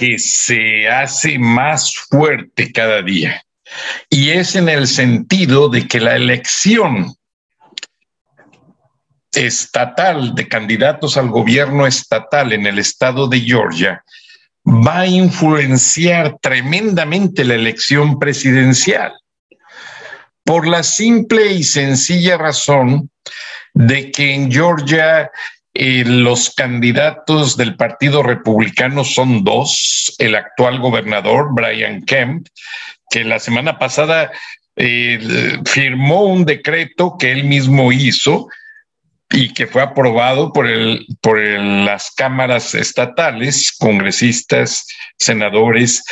que se hace más fuerte cada día. Y es en el sentido de que la elección estatal de candidatos al gobierno estatal en el estado de Georgia va a influenciar tremendamente la elección presidencial por la simple y sencilla razón de que en Georgia los candidatos del Partido Republicano son dos, el actual gobernador Brian Kemp, que la semana pasada eh, firmó un decreto que él mismo hizo y que fue aprobado por, el, por las cámaras estatales, congresistas, senadores,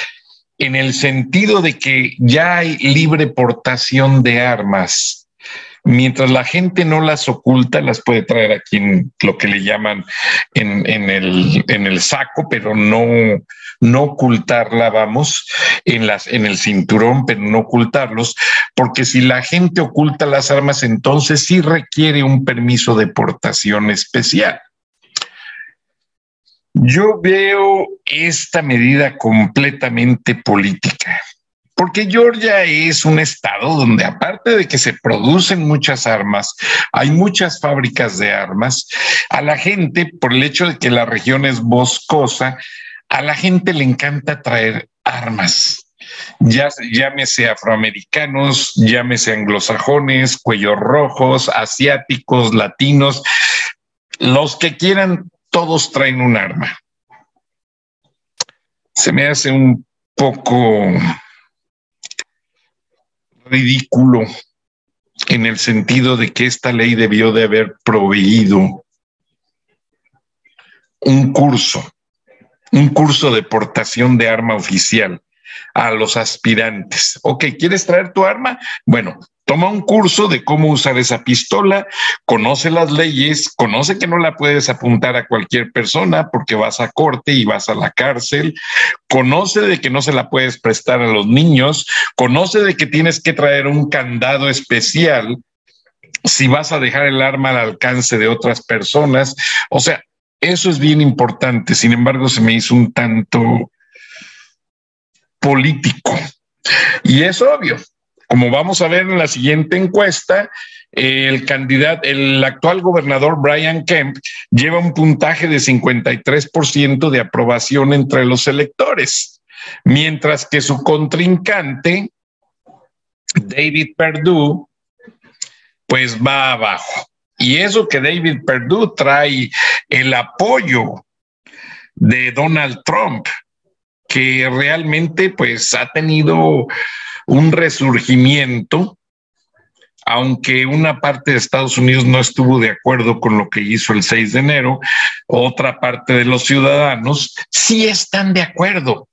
en el sentido de que ya hay libre portación de armas mientras la gente no las oculta, las puede traer aquí en lo que le llaman en, el, saco, pero no, ocultarla, vamos, en, en el cinturón, pero no ocultarlos, porque si la gente oculta las armas, entonces sí requiere un permiso de portación especial. Yo veo esta medida completamente política porque Georgia es un estado donde aparte de que se producen muchas armas, hay muchas fábricas de armas, a la gente, por el hecho de que la región es boscosa, a la gente le encanta traer armas. Ya, llámese afroamericanos, llámese anglosajones, cuellos rojos, asiáticos, latinos, los que quieran, todos traen un arma. Se me hace un poco ridículo en el sentido de que esta ley debió de haber proveído un curso, un curso de portación de arma oficial a los aspirantes. Ok, ¿quieres traer tu arma? Bueno, toma un curso de cómo usar esa pistola, conoce las leyes, conoce que no la puedes apuntar a cualquier persona porque vas a corte y vas a la cárcel, conoce de que no se la puedes prestar a los niños, conoce de que tienes que traer un candado especial si vas a dejar el arma al alcance de otras personas. O sea, eso es bien importante. Sin embargo, se me hizo un tanto político. Y es obvio, como vamos a ver en la siguiente encuesta, el el actual gobernador Brian Kemp lleva un puntaje de 53% de aprobación entre los electores, mientras que su contrincante, David Perdue, pues va abajo. Y eso que David Perdue trae el apoyo de Donald Trump, que realmente pues ha tenido un resurgimiento, aunque una parte de Estados Unidos no estuvo de acuerdo con lo que hizo el 6 de enero, otra parte de los ciudadanos sí están de acuerdo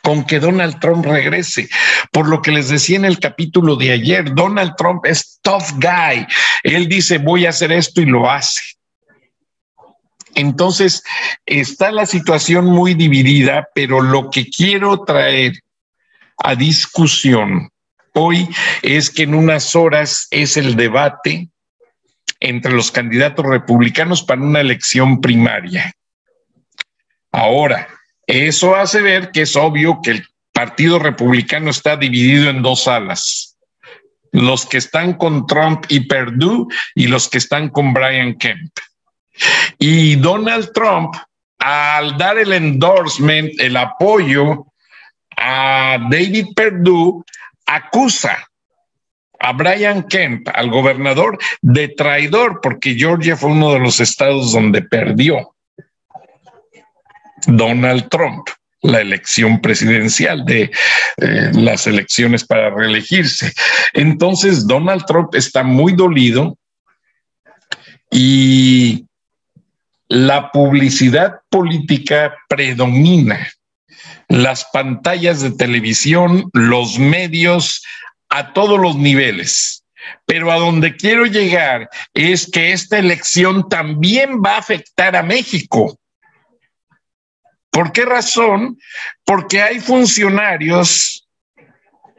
con que Donald Trump regrese. Por lo que les decía en el capítulo de ayer, Donald Trump es tough guy. Él dice, voy a hacer esto y lo hace. Entonces, está la situación muy dividida, pero lo que quiero traer a discusión hoy es que en unas horas es el debate entre los candidatos republicanos para una elección primaria. Ahora, eso hace ver que es obvio que el Partido Republicano está dividido en dos alas. Los que están con Trump y Perdue y los que están con Brian Kemp. Y Donald Trump, al dar el endorsement, el apoyo a David Perdue acusa a Brian Kemp, al gobernador, de traidor, porque Georgia fue uno de los estados donde perdió Donald Trump la elección presidencial de eh, las elecciones para reelegirse. Entonces, Donald Trump está muy dolido y la publicidad política predomina. Las pantallas de televisión, los medios, a todos los niveles. Pero a donde quiero llegar es que esta elección también va a afectar a México. ¿Por qué razón? Porque hay funcionarios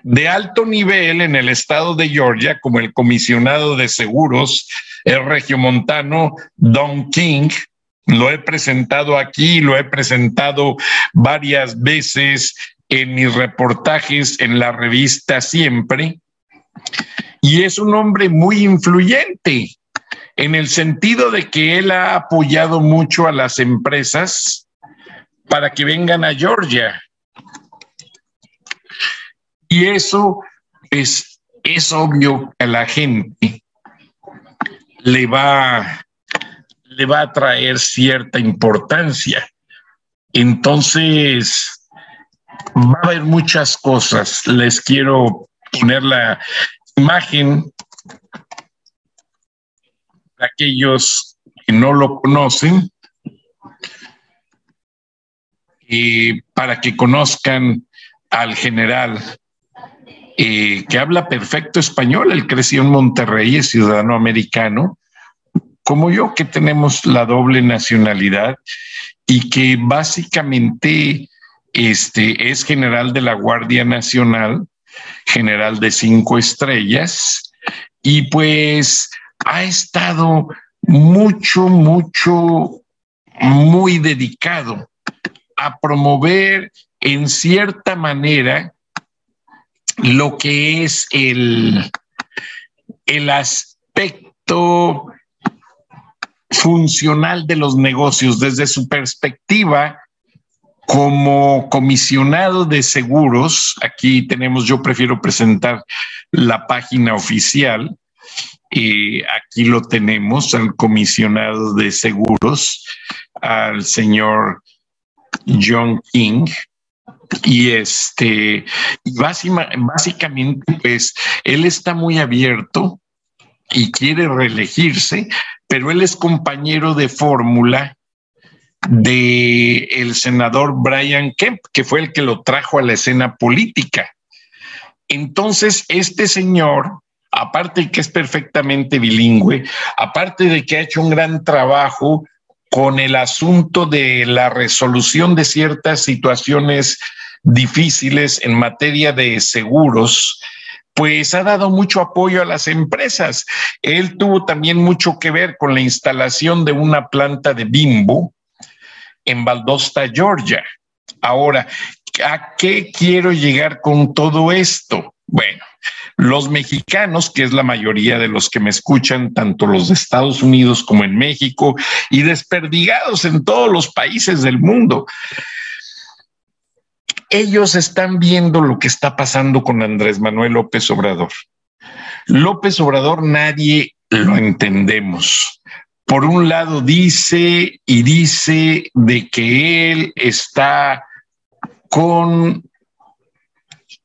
de alto nivel en el estado de Georgia, como el comisionado de seguros, el regiomontano Don King, lo he presentado aquí, lo he presentado varias veces en mis reportajes en la revista Siempre, y es un hombre muy influyente en el sentido de que él ha apoyado mucho a las empresas para que vengan a Georgia. Y eso es, es obvio que a la gente le va, le va a traer cierta importancia. Entonces, va a haber muchas cosas. Les quiero poner la imagen de aquellos que no lo conocen y para que conozcan al general eh, que habla perfecto español. Él creció en Monterrey, es ciudadano americano, como yo, que tenemos la doble nacionalidad y que básicamente este, es general de la Guardia Nacional, general de cinco estrellas, y pues ha estado mucho, mucho, muy dedicado a promover en cierta manera lo que es el, el aspecto funcional de los negocios desde su perspectiva como comisionado de seguros, aquí tenemos, yo prefiero presentar la página oficial. y aquí lo tenemos, al comisionado de seguros, al señor John King. Y este, básicamente, pues él está muy abierto y quiere reelegirse, pero él es compañero de fórmula de el senador Brian Kemp, que fue el que lo trajo a la escena política. Entonces, este señor, aparte de que es perfectamente bilingüe, aparte de que ha hecho un gran trabajo con el asunto de la resolución de ciertas situaciones difíciles en materia de seguros, pues ha dado mucho apoyo a las empresas. Él tuvo también mucho que ver con la instalación de una planta de bimbo en Valdosta, Georgia. Ahora, ¿a qué quiero llegar con todo esto? Bueno, los mexicanos, que es la mayoría de los que me escuchan, tanto los de Estados Unidos como en México, y desperdigados en todos los países del mundo, ellos están viendo lo que está pasando con Andrés Manuel López Obrador. López Obrador nadie lo entendemos por un lado dice y dice de que él está con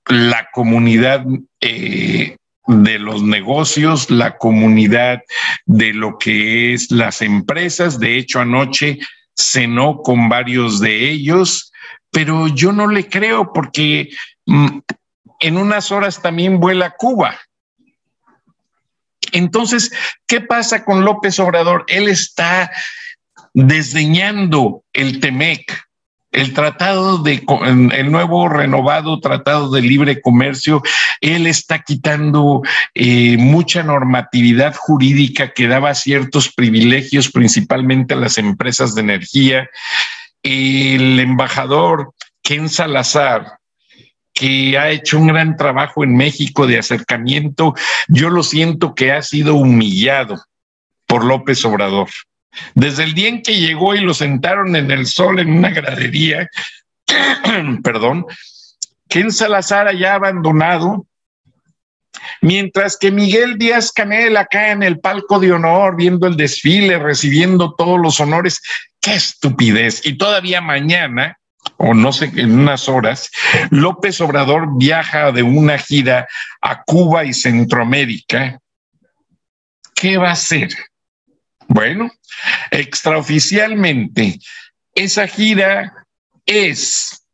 la comunidad eh, de los negocios, la comunidad de lo que es las empresas. De hecho, anoche cenó con varios de ellos, pero yo no le creo porque mm, en unas horas también vuela Cuba. Entonces, ¿qué pasa con López Obrador? Él está desdeñando el TEMEC, el tratado de el nuevo renovado tratado de libre comercio, él está quitando eh, mucha normatividad jurídica que daba ciertos privilegios, principalmente a las empresas de energía. El embajador Ken Salazar que ha hecho un gran trabajo en México de acercamiento, yo lo siento que ha sido humillado por López Obrador. Desde el día en que llegó y lo sentaron en el sol en una gradería, perdón, Ken Salazar allá abandonado, mientras que Miguel Díaz Canel acá en el palco de honor, viendo el desfile, recibiendo todos los honores. ¡Qué estupidez! Y todavía mañana, o no sé, en unas horas, López Obrador viaja de una gira a Cuba y Centroamérica. ¿Qué va a hacer? Bueno, extraoficialmente, esa gira es,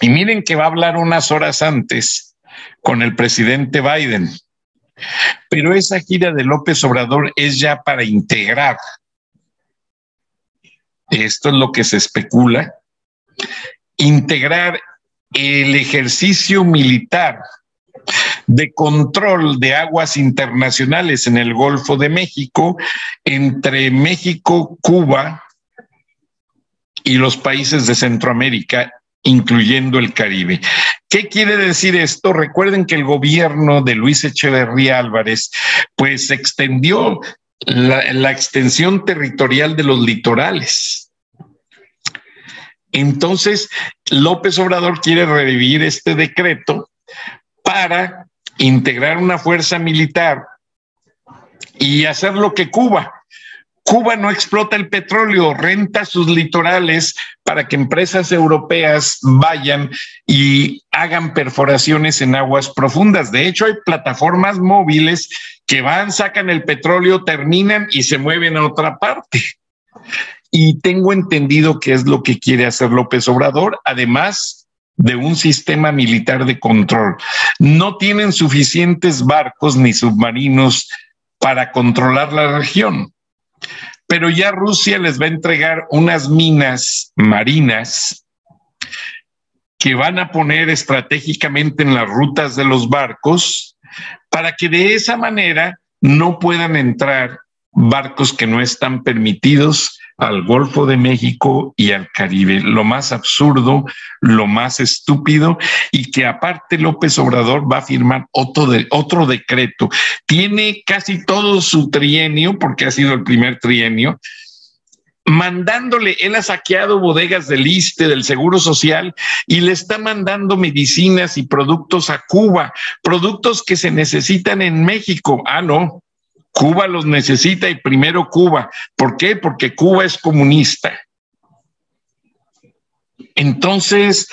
y miren que va a hablar unas horas antes con el presidente Biden, pero esa gira de López Obrador es ya para integrar. Esto es lo que se especula, integrar el ejercicio militar de control de aguas internacionales en el Golfo de México entre México, Cuba y los países de Centroamérica, incluyendo el Caribe. ¿Qué quiere decir esto? Recuerden que el gobierno de Luis Echeverría Álvarez, pues extendió la, la extensión territorial de los litorales. Entonces, López Obrador quiere revivir este decreto para integrar una fuerza militar y hacer lo que Cuba. Cuba no explota el petróleo, renta sus litorales para que empresas europeas vayan y hagan perforaciones en aguas profundas. De hecho, hay plataformas móviles que van, sacan el petróleo, terminan y se mueven a otra parte. Y tengo entendido que es lo que quiere hacer López Obrador. Además, de un sistema militar de control. No tienen suficientes barcos ni submarinos para controlar la región, pero ya Rusia les va a entregar unas minas marinas que van a poner estratégicamente en las rutas de los barcos para que de esa manera no puedan entrar barcos que no están permitidos al Golfo de México y al Caribe. Lo más absurdo, lo más estúpido y que aparte López Obrador va a firmar otro, otro decreto. Tiene casi todo su trienio, porque ha sido el primer trienio, mandándole, él ha saqueado bodegas del ISTE, del Seguro Social, y le está mandando medicinas y productos a Cuba, productos que se necesitan en México. Ah, no, Cuba los necesita y primero Cuba. ¿Por qué? Porque Cuba es comunista. Entonces,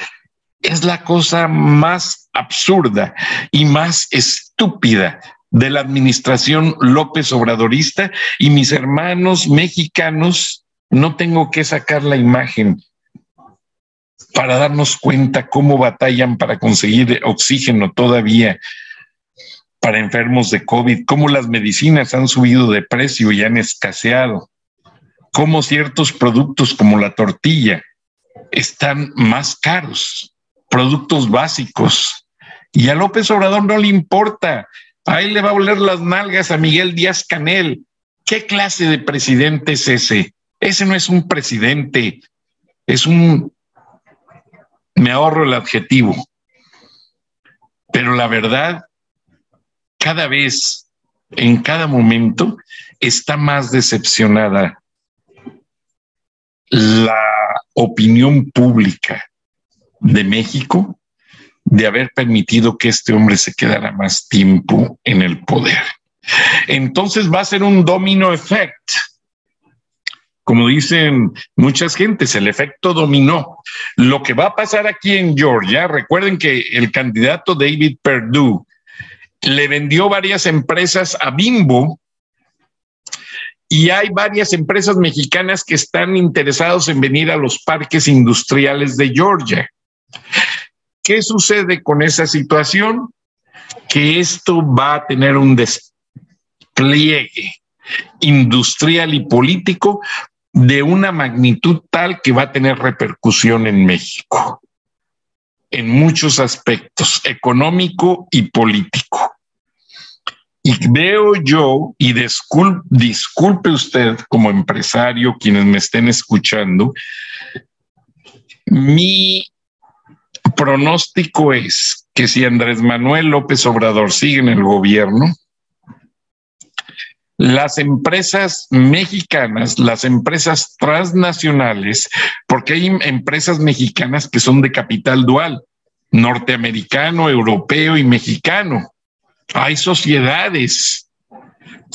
es la cosa más absurda y más estúpida de la administración López Obradorista y mis hermanos mexicanos, no tengo que sacar la imagen para darnos cuenta cómo batallan para conseguir oxígeno todavía para enfermos de COVID, cómo las medicinas han subido de precio y han escaseado, cómo ciertos productos como la tortilla están más caros, productos básicos. Y a López Obrador no le importa. Ahí le va a oler las nalgas a Miguel Díaz Canel. ¿Qué clase de presidente es ese? Ese no es un presidente, es un... Me ahorro el adjetivo. Pero la verdad cada vez, en cada momento, está más decepcionada la opinión pública de México de haber permitido que este hombre se quedara más tiempo en el poder. Entonces va a ser un domino effect. Como dicen muchas gentes, el efecto dominó. Lo que va a pasar aquí en Georgia, recuerden que el candidato David Perdue le vendió varias empresas a Bimbo y hay varias empresas mexicanas que están interesados en venir a los parques industriales de Georgia. ¿Qué sucede con esa situación? Que esto va a tener un despliegue industrial y político de una magnitud tal que va a tener repercusión en México en muchos aspectos, económico y político. Y veo yo, y disculpe, usted como empresario, quienes me estén escuchando, mi pronóstico es que si Andrés Manuel López Obrador sigue en el gobierno, las empresas mexicanas, las empresas transnacionales, porque hay empresas mexicanas que son de capital dual, norteamericano, europeo y mexicano. Hay sociedades.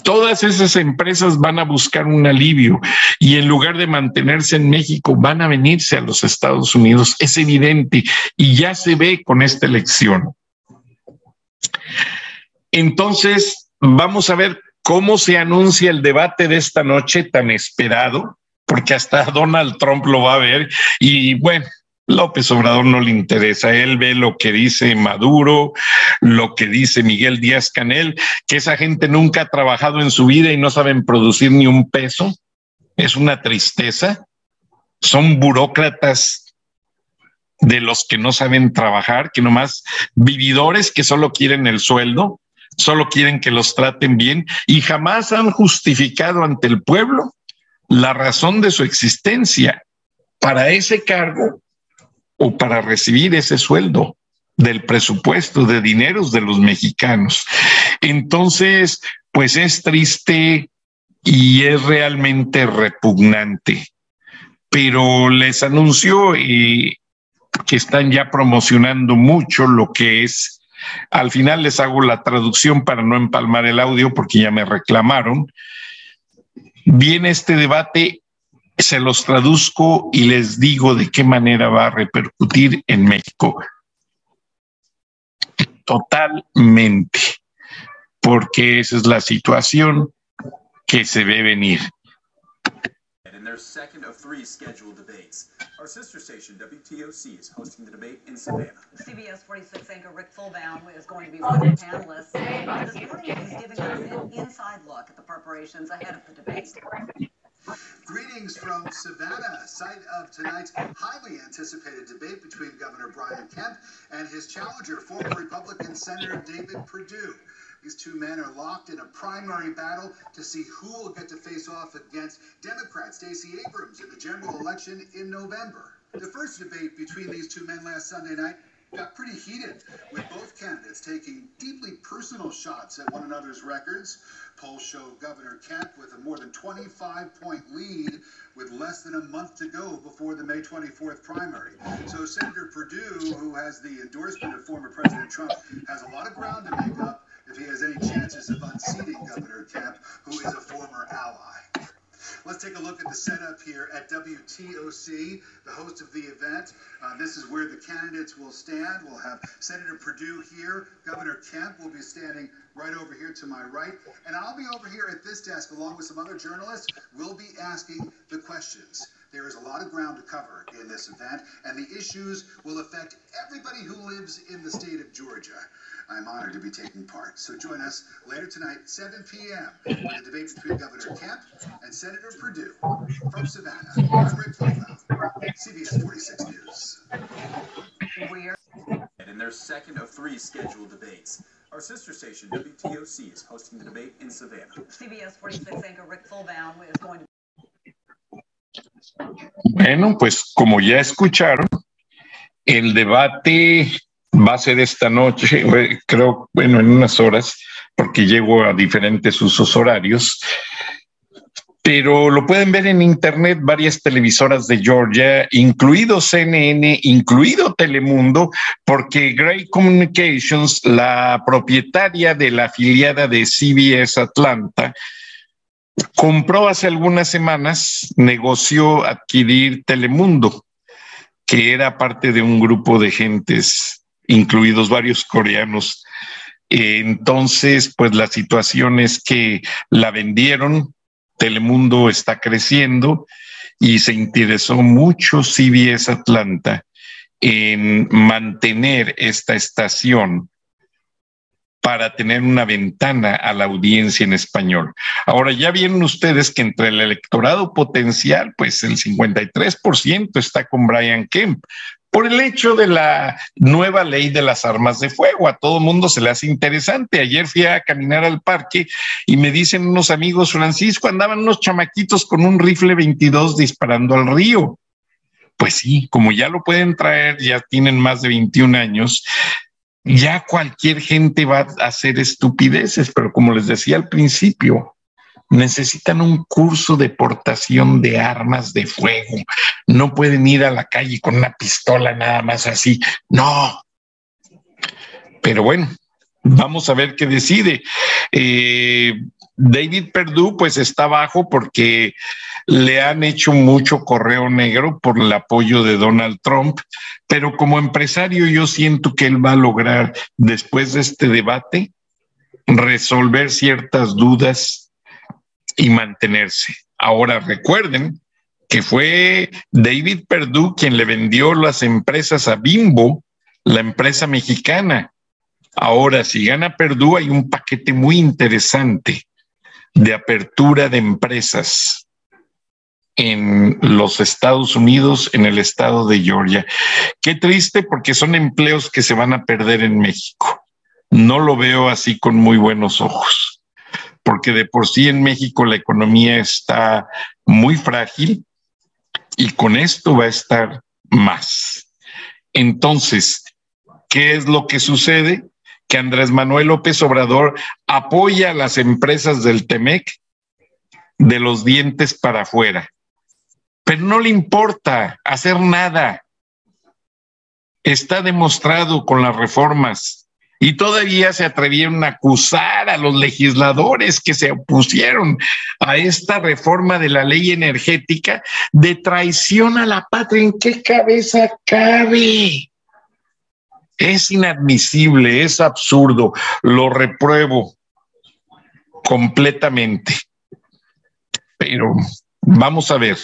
Todas esas empresas van a buscar un alivio y en lugar de mantenerse en México van a venirse a los Estados Unidos. Es evidente y ya se ve con esta elección. Entonces, vamos a ver cómo se anuncia el debate de esta noche tan esperado, porque hasta Donald Trump lo va a ver y bueno, López Obrador no le interesa, él ve lo que dice Maduro, lo que dice Miguel Díaz Canel, que esa gente nunca ha trabajado en su vida y no saben producir ni un peso. Es una tristeza. Son burócratas de los que no saben trabajar, que nomás vividores que solo quieren el sueldo, solo quieren que los traten bien y jamás han justificado ante el pueblo la razón de su existencia. Para ese cargo o para recibir ese sueldo del presupuesto de dineros de los mexicanos. Entonces, pues es triste y es realmente repugnante. Pero les anunció eh, que están ya promocionando mucho lo que es. Al final les hago la traducción para no empalmar el audio porque ya me reclamaron. Viene este debate se los traduzco y les digo de qué manera va a repercutir en México. Totalmente, porque esa es la situación que se ve venir. Debates, our sister station WTOC is hosting the debate in Savannah. CBS 46 anchor Rick Fullbaum is going to be one of the panelists. This morning, he's giving us an inside look at the preparations ahead of the debate. Greetings from Savannah, site of tonight's highly anticipated debate between Governor Brian Kemp and his challenger, former Republican Senator David Perdue. These two men are locked in a primary battle to see who will get to face off against Democrat Stacey Abrams in the general election in November. The first debate between these two men last Sunday night got pretty heated, with both candidates taking deeply personal shots at one another's records. Polls show Governor Kemp with a more than 25 point lead with less than a month to go before the May 24th primary. So Senator Perdue, who has the endorsement of former President Trump, has a lot of ground to make up if he has any chances of unseating Governor Kemp, who is a former ally. Let's take a look at the setup here at WTOC, the host of the event. Uh, this is where the candidates will stand. We'll have Senator Perdue here. Governor Kemp will be standing right over here to my right. And I'll be over here at this desk along with some other journalists. We'll be asking the questions. There is a lot of ground to cover in this event, and the issues will affect everybody who lives in the state of Georgia. I'm honored to be taking part. So join us later tonight, 7 p.m., for the debate between Governor Kemp and Senator Perdue. From Savannah, I'm Rick CBS 46 News. We are in their second of three scheduled debates. Our sister station, WTOC, is hosting the debate in Savannah. CBS 46 anchor Rick Fullbaum is going to Bueno, pues como ya escucharon, el debate va a ser esta noche, creo, bueno, en unas horas, porque llego a diferentes usos horarios, pero lo pueden ver en internet varias televisoras de Georgia, incluido CNN, incluido Telemundo, porque Gray Communications, la propietaria de la afiliada de CBS Atlanta, compró hace algunas semanas, negoció adquirir Telemundo, que era parte de un grupo de gentes incluidos varios coreanos. Entonces, pues la situación es que la vendieron, Telemundo está creciendo y se interesó mucho CBS Atlanta en mantener esta estación para tener una ventana a la audiencia en español. Ahora ya vieron ustedes que entre el electorado potencial, pues el 53% está con Brian Kemp, por el hecho de la nueva ley de las armas de fuego. A todo mundo se le hace interesante. Ayer fui a caminar al parque y me dicen unos amigos, Francisco, andaban unos chamaquitos con un rifle 22 disparando al río. Pues sí, como ya lo pueden traer, ya tienen más de 21 años, ya cualquier gente va a hacer estupideces, pero como les decía al principio, necesitan un curso de portación de armas de fuego. No pueden ir a la calle con una pistola nada más así. No, Pero bueno, vamos a ver qué decide. Eh, David Perdue pues está abajo porque le han hecho mucho correo negro por el apoyo de Donald Trump, pero como empresario yo siento que él va a lograr después de este debate resolver ciertas dudas y mantenerse. Ahora recuerden que fue David Perdue quien le vendió las empresas a Bimbo, la empresa mexicana. Ahora, si gana Perdue, hay un paquete muy interesante de apertura de empresas en los Estados Unidos, en el estado de Georgia. Qué triste porque son empleos que se van a perder en México. No lo veo así con muy buenos ojos, porque de por sí en México la economía está muy frágil y con esto va a estar más. Entonces, ¿qué es lo que sucede? Que Andrés Manuel López Obrador apoya a las empresas del TEMEC de los dientes para afuera pero no le importa hacer nada. Está demostrado con las reformas y todavía se atrevieron a acusar a los legisladores que se opusieron a esta reforma de la ley energética de traición a la patria. ¿En qué cabeza cabe? Es inadmisible, es absurdo, lo repruebo completamente. Pero vamos a ver,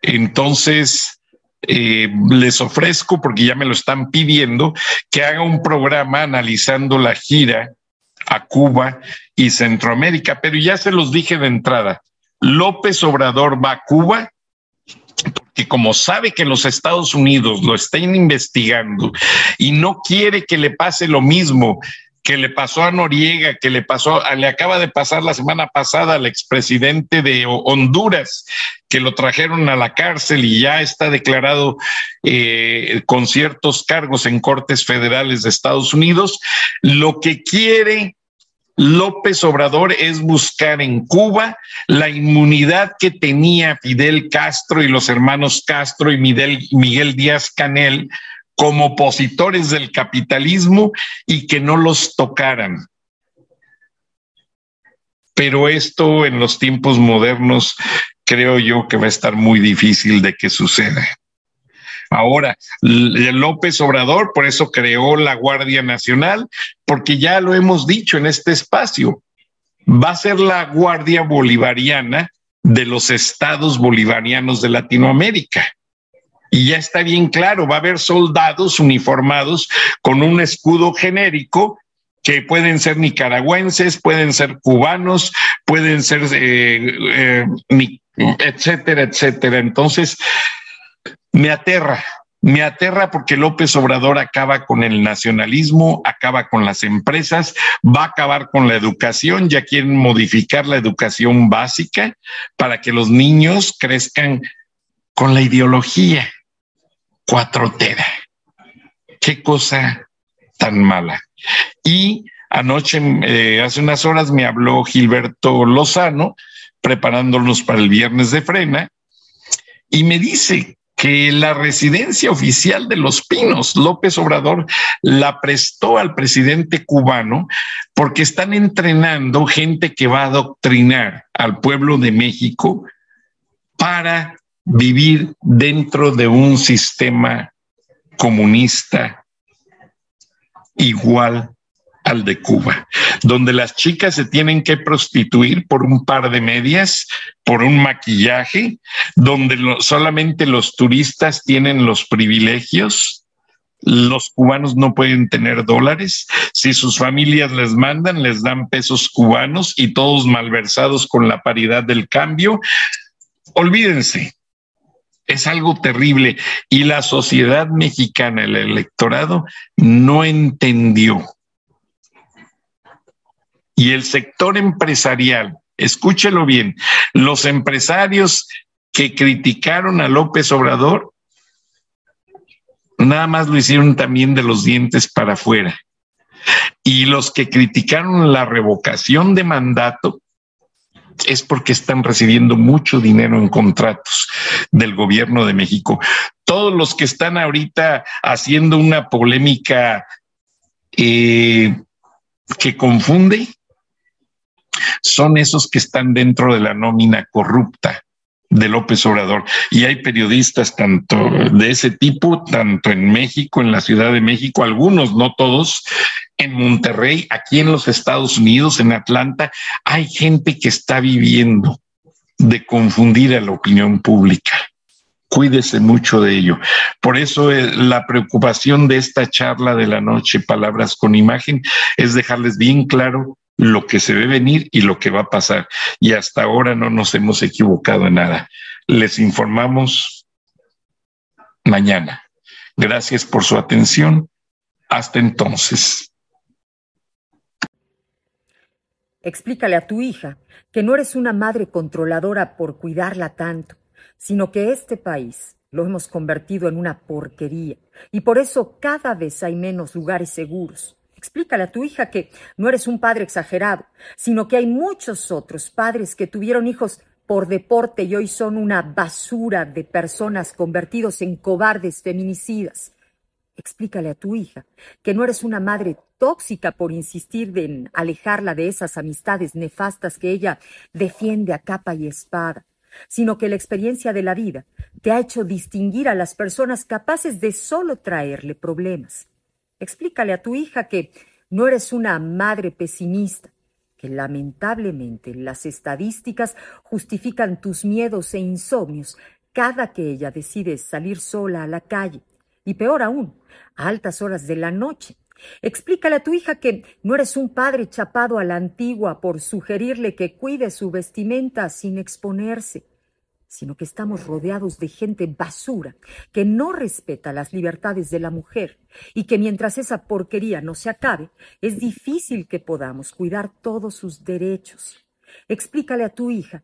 entonces, eh, les ofrezco, porque ya me lo están pidiendo, que haga un programa analizando la gira a Cuba y Centroamérica, pero ya se los dije de entrada, López Obrador va a Cuba porque como sabe que los Estados Unidos lo están investigando y no quiere que le pase lo mismo que le pasó a Noriega, que le pasó, le acaba de pasar la semana pasada al expresidente de Honduras, que lo trajeron a la cárcel y ya está declarado eh, con ciertos cargos en cortes federales de Estados Unidos. Lo que quiere López Obrador es buscar en Cuba la inmunidad que tenía Fidel Castro y los hermanos Castro y Miguel, Miguel Díaz Canel como opositores del capitalismo y que no los tocaran. Pero esto en los tiempos modernos creo yo que va a estar muy difícil de que suceda. Ahora, López Obrador por eso creó la Guardia Nacional, porque ya lo hemos dicho en este espacio, va a ser la Guardia Bolivariana de los estados bolivarianos de Latinoamérica. Y ya está bien claro, va a haber soldados uniformados con un escudo genérico que pueden ser nicaragüenses, pueden ser cubanos, pueden ser, eh, eh, etcétera, etcétera. Entonces, me aterra, me aterra porque López Obrador acaba con el nacionalismo, acaba con las empresas, va a acabar con la educación, ya quieren modificar la educación básica para que los niños crezcan con la ideología cuatrotera. Qué cosa tan mala. Y anoche, eh, hace unas horas, me habló Gilberto Lozano, preparándonos para el viernes de frena, y me dice que la residencia oficial de Los Pinos, López Obrador, la prestó al presidente cubano porque están entrenando gente que va a adoctrinar al pueblo de México para vivir dentro de un sistema comunista igual al de Cuba, donde las chicas se tienen que prostituir por un par de medias, por un maquillaje, donde solamente los turistas tienen los privilegios, los cubanos no pueden tener dólares, si sus familias les mandan, les dan pesos cubanos y todos malversados con la paridad del cambio. Olvídense, es algo terrible y la sociedad mexicana, el electorado, no entendió. Y el sector empresarial, escúchelo bien, los empresarios que criticaron a López Obrador, nada más lo hicieron también de los dientes para afuera. Y los que criticaron la revocación de mandato, es porque están recibiendo mucho dinero en contratos del gobierno de México. Todos los que están ahorita haciendo una polémica eh, que confunde son esos que están dentro de la nómina corrupta de López Obrador. Y hay periodistas tanto de ese tipo, tanto en México, en la Ciudad de México, algunos, no todos, en Monterrey, aquí en los Estados Unidos, en Atlanta, hay gente que está viviendo de confundir a la opinión pública. Cuídese mucho de ello. Por eso eh, la preocupación de esta charla de la noche, Palabras con Imagen, es dejarles bien claro lo que se ve venir y lo que va a pasar. Y hasta ahora no nos hemos equivocado en nada. Les informamos mañana. Gracias por su atención. Hasta entonces. Explícale a tu hija que no eres una madre controladora por cuidarla tanto, sino que este país lo hemos convertido en una porquería y por eso cada vez hay menos lugares seguros. Explícale a tu hija que no eres un padre exagerado, sino que hay muchos otros padres que tuvieron hijos por deporte y hoy son una basura de personas convertidos en cobardes feminicidas. Explícale a tu hija que no eres una madre tóxica por insistir en alejarla de esas amistades nefastas que ella defiende a capa y espada, sino que la experiencia de la vida te ha hecho distinguir a las personas capaces de solo traerle problemas. Explícale a tu hija que no eres una madre pesimista, que lamentablemente las estadísticas justifican tus miedos e insomnios cada que ella decide salir sola a la calle, y peor aún, a altas horas de la noche. Explícale a tu hija que no eres un padre chapado a la antigua por sugerirle que cuide su vestimenta sin exponerse, sino que estamos rodeados de gente basura que no respeta las libertades de la mujer y que mientras esa porquería no se acabe, es difícil que podamos cuidar todos sus derechos. Explícale a tu hija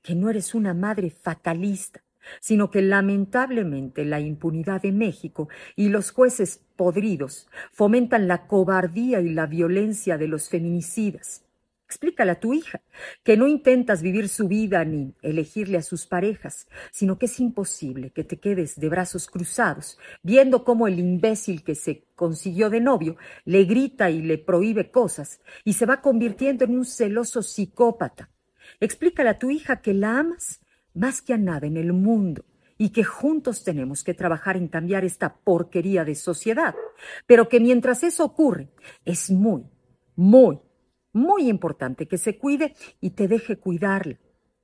que no eres una madre fatalista, sino que lamentablemente la impunidad de México y los jueces podridos fomentan la cobardía y la violencia de los feminicidas Explícale a tu hija que no intentas vivir su vida ni elegirle a sus parejas, sino que es imposible que te quedes de brazos cruzados viendo cómo el imbécil que se consiguió de novio le grita y le prohíbe cosas y se va convirtiendo en un celoso psicópata. Explícale a tu hija que la amas más que a nada en el mundo y que juntos tenemos que trabajar en cambiar esta porquería de sociedad, pero que mientras eso ocurre es muy, muy muy importante que se cuide y te deje cuidarla.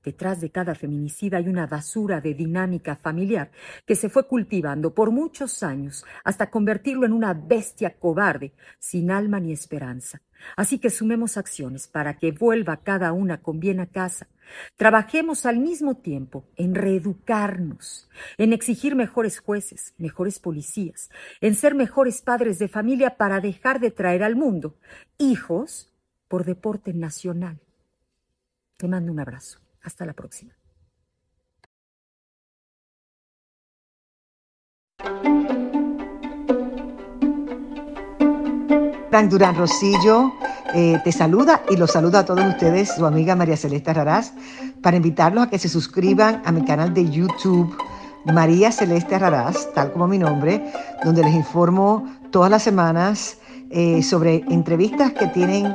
Detrás de cada feminicida hay una basura de dinámica familiar que se fue cultivando por muchos años hasta convertirlo en una bestia cobarde, sin alma ni esperanza. Así que sumemos acciones para que vuelva cada una con bien a casa. Trabajemos al mismo tiempo en reeducarnos, en exigir mejores jueces, mejores policías, en ser mejores padres de familia para dejar de traer al mundo hijos por deporte nacional. Te mando un abrazo. Hasta la próxima. Frank Durán Rosillo eh, te saluda y los saluda a todos ustedes, su amiga María Celeste Raraz, para invitarlos a que se suscriban a mi canal de YouTube, María Celeste Raraz, tal como mi nombre, donde les informo todas las semanas eh, sobre entrevistas que tienen